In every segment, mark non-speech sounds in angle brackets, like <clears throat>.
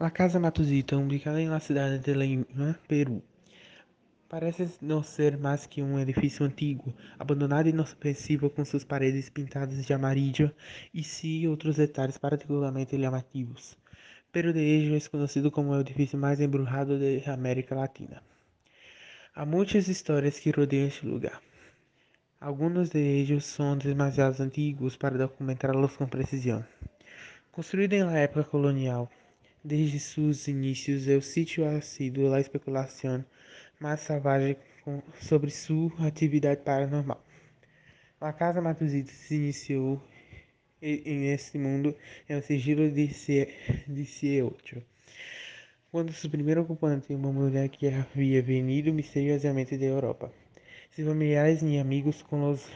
La Casa Matuzita, ubicada en la ciudad de Lima, Perú, parece não ser mais que um edifício antigo, abandonado e inofensivo com suas paredes pintadas de amarillo e sim outros detalhes particularmente chamativos. Pero de hecho é conhecido como o edifício mais embrujado da América Latina. Há muitas histórias que rodeiam este lugar. Alguns de ellos são demasiado antigos para documentá-los com precisão. Construído la época colonial, Desde seus inícios, o sítio ha sido a especulação mais salvaje sobre sua atividade paranormal. A Casa Matuzita se iniciou em este mundo em o sigilo de XVIII, quando seu primeiro ocupante, uma mulher que havia venido misteriosamente da Europa, seus familiares e amigos com os,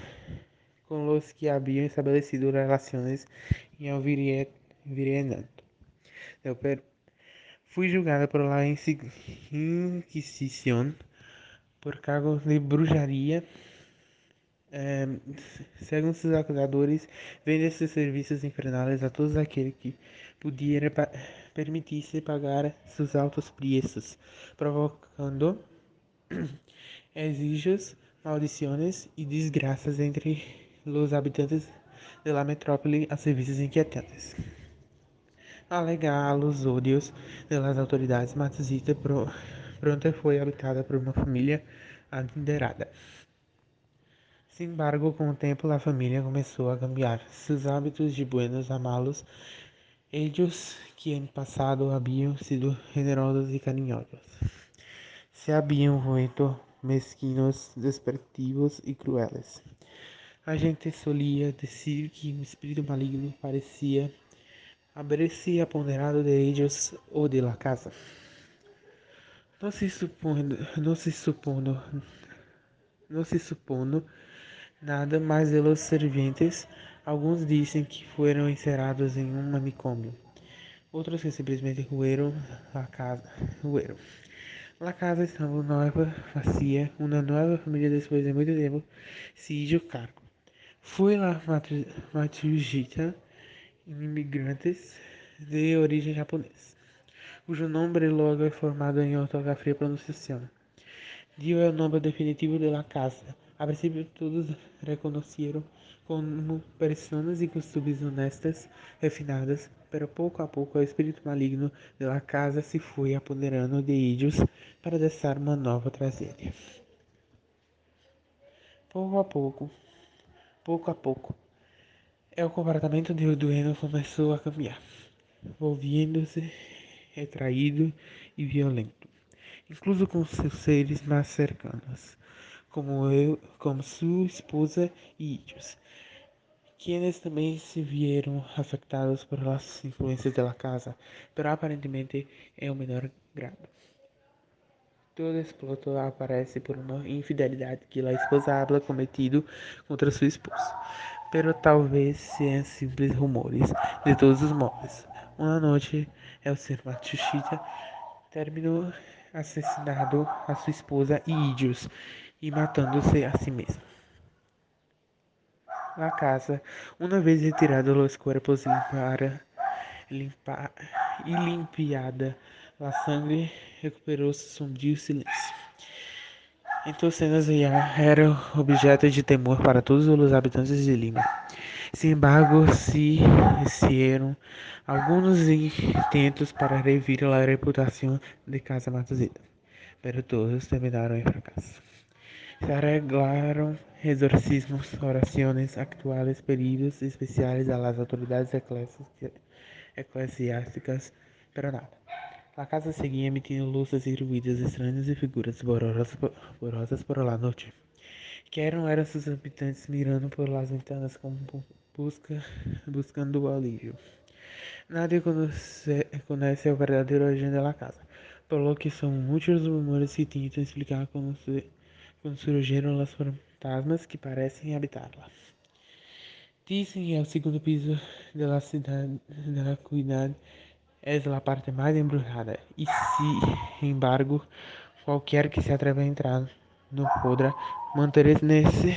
com os que haviam estabelecido relações em Alvirienato Perú. Fui julgada por la Inquisición por cargos de bruxaria. É, segundo seus acusadores, vende seus serviços infernais a todos aqueles que pudieram permitir-se pagar seus altos preços, provocando <clears throat> exígios, maldições e desgraças entre os habitantes da metrópole a serviços inquietantes alegar os ódios das autoridades Matsushita pronto foi habitada por uma família adinerada. Sin embargo, com o tempo, a família começou a cambiar seus hábitos de buenos a malos. Eles que em passado haviam sido generosos e carinhosos, se haviam vuelto mesquinos, despectivos e crueles. A gente solia dizer que um espírito maligno parecia Haberse apoderado de ellos o de la casa. No se supone, no se supone, no se supone nada mais de los servientes. Alguns dizem que foram encerrados em um manicômio. Outros que simplesmente rueram a casa. Rueram. La casa estava nova, vazia. Uma nova família, depois de muito tempo, se cargo. Foi lá Matujita imigrantes de origem japonesa, cujo nome logo é formado em ortografia e pronunciação. Dio é o nome definitivo de la casa. A princípio, todos reconheceram como pessoas e costumes honestas, refinadas, pero pouco a pouco o espírito maligno de la casa se foi apoderando de ellos para deixar uma nova tragédia. Pouco a pouco, pouco a pouco, o comportamento do dueno começou a cambiar, volvendo-se retraído e violento, incluso com seus seres mais cercanos, como eu, como sua esposa e filhos, quienes também se vieram afetados por as influências da casa, pero aparentemente em um menor grado. Todo exploto aparece por uma infidelidade que a esposa habla cometido contra sua esposa pero talvez sejam simples rumores. De todos os modos, uma noite, el ser Matsushita terminou assassinado a sua esposa e ídios e matando-se a si mesmo. Na casa, uma vez retirado os corpos para limpar e limpiada, a sangue recuperou-se sombrio silêncio. Então cenas eram objeto de temor para todos os habitantes de Lima. Sin embargo, se hicieron alguns intentos para revivir a reputação de Casa Matuzita, pero todos terminaram em fracasso. Se arreglaram exorcismos, orações actuais, pedidos especiais às autoridades eclesiásticas, pero nada. A casa seguia emitindo luzes e ruídos estranhos e figuras borrosas por la noite. Que eram, eram seus habitantes mirando por las ventanas como busca, buscando o alívio. Nadie conhece, conhece a verdadeira origem da casa, por lo que são muitos rumores que tentam explicar como, se, como surgiram os fantasmas que parecem habitá-la. Dizem que é o segundo piso da cidade da cuidade es la parte mais embrujada e, sin embargo, qualquer que se atreva a entrar não poderá manter-se nesse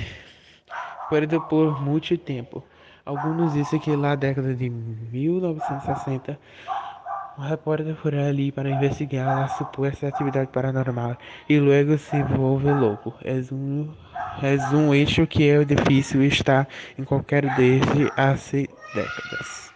acordo por muito tempo. Alguns dizem que na década de 1960 Un repórter foi ali para investigar a supuesta actividade paranormal e logo se volve louco. É um, é um eixo que é difícil estar em qualquer desde há décadas.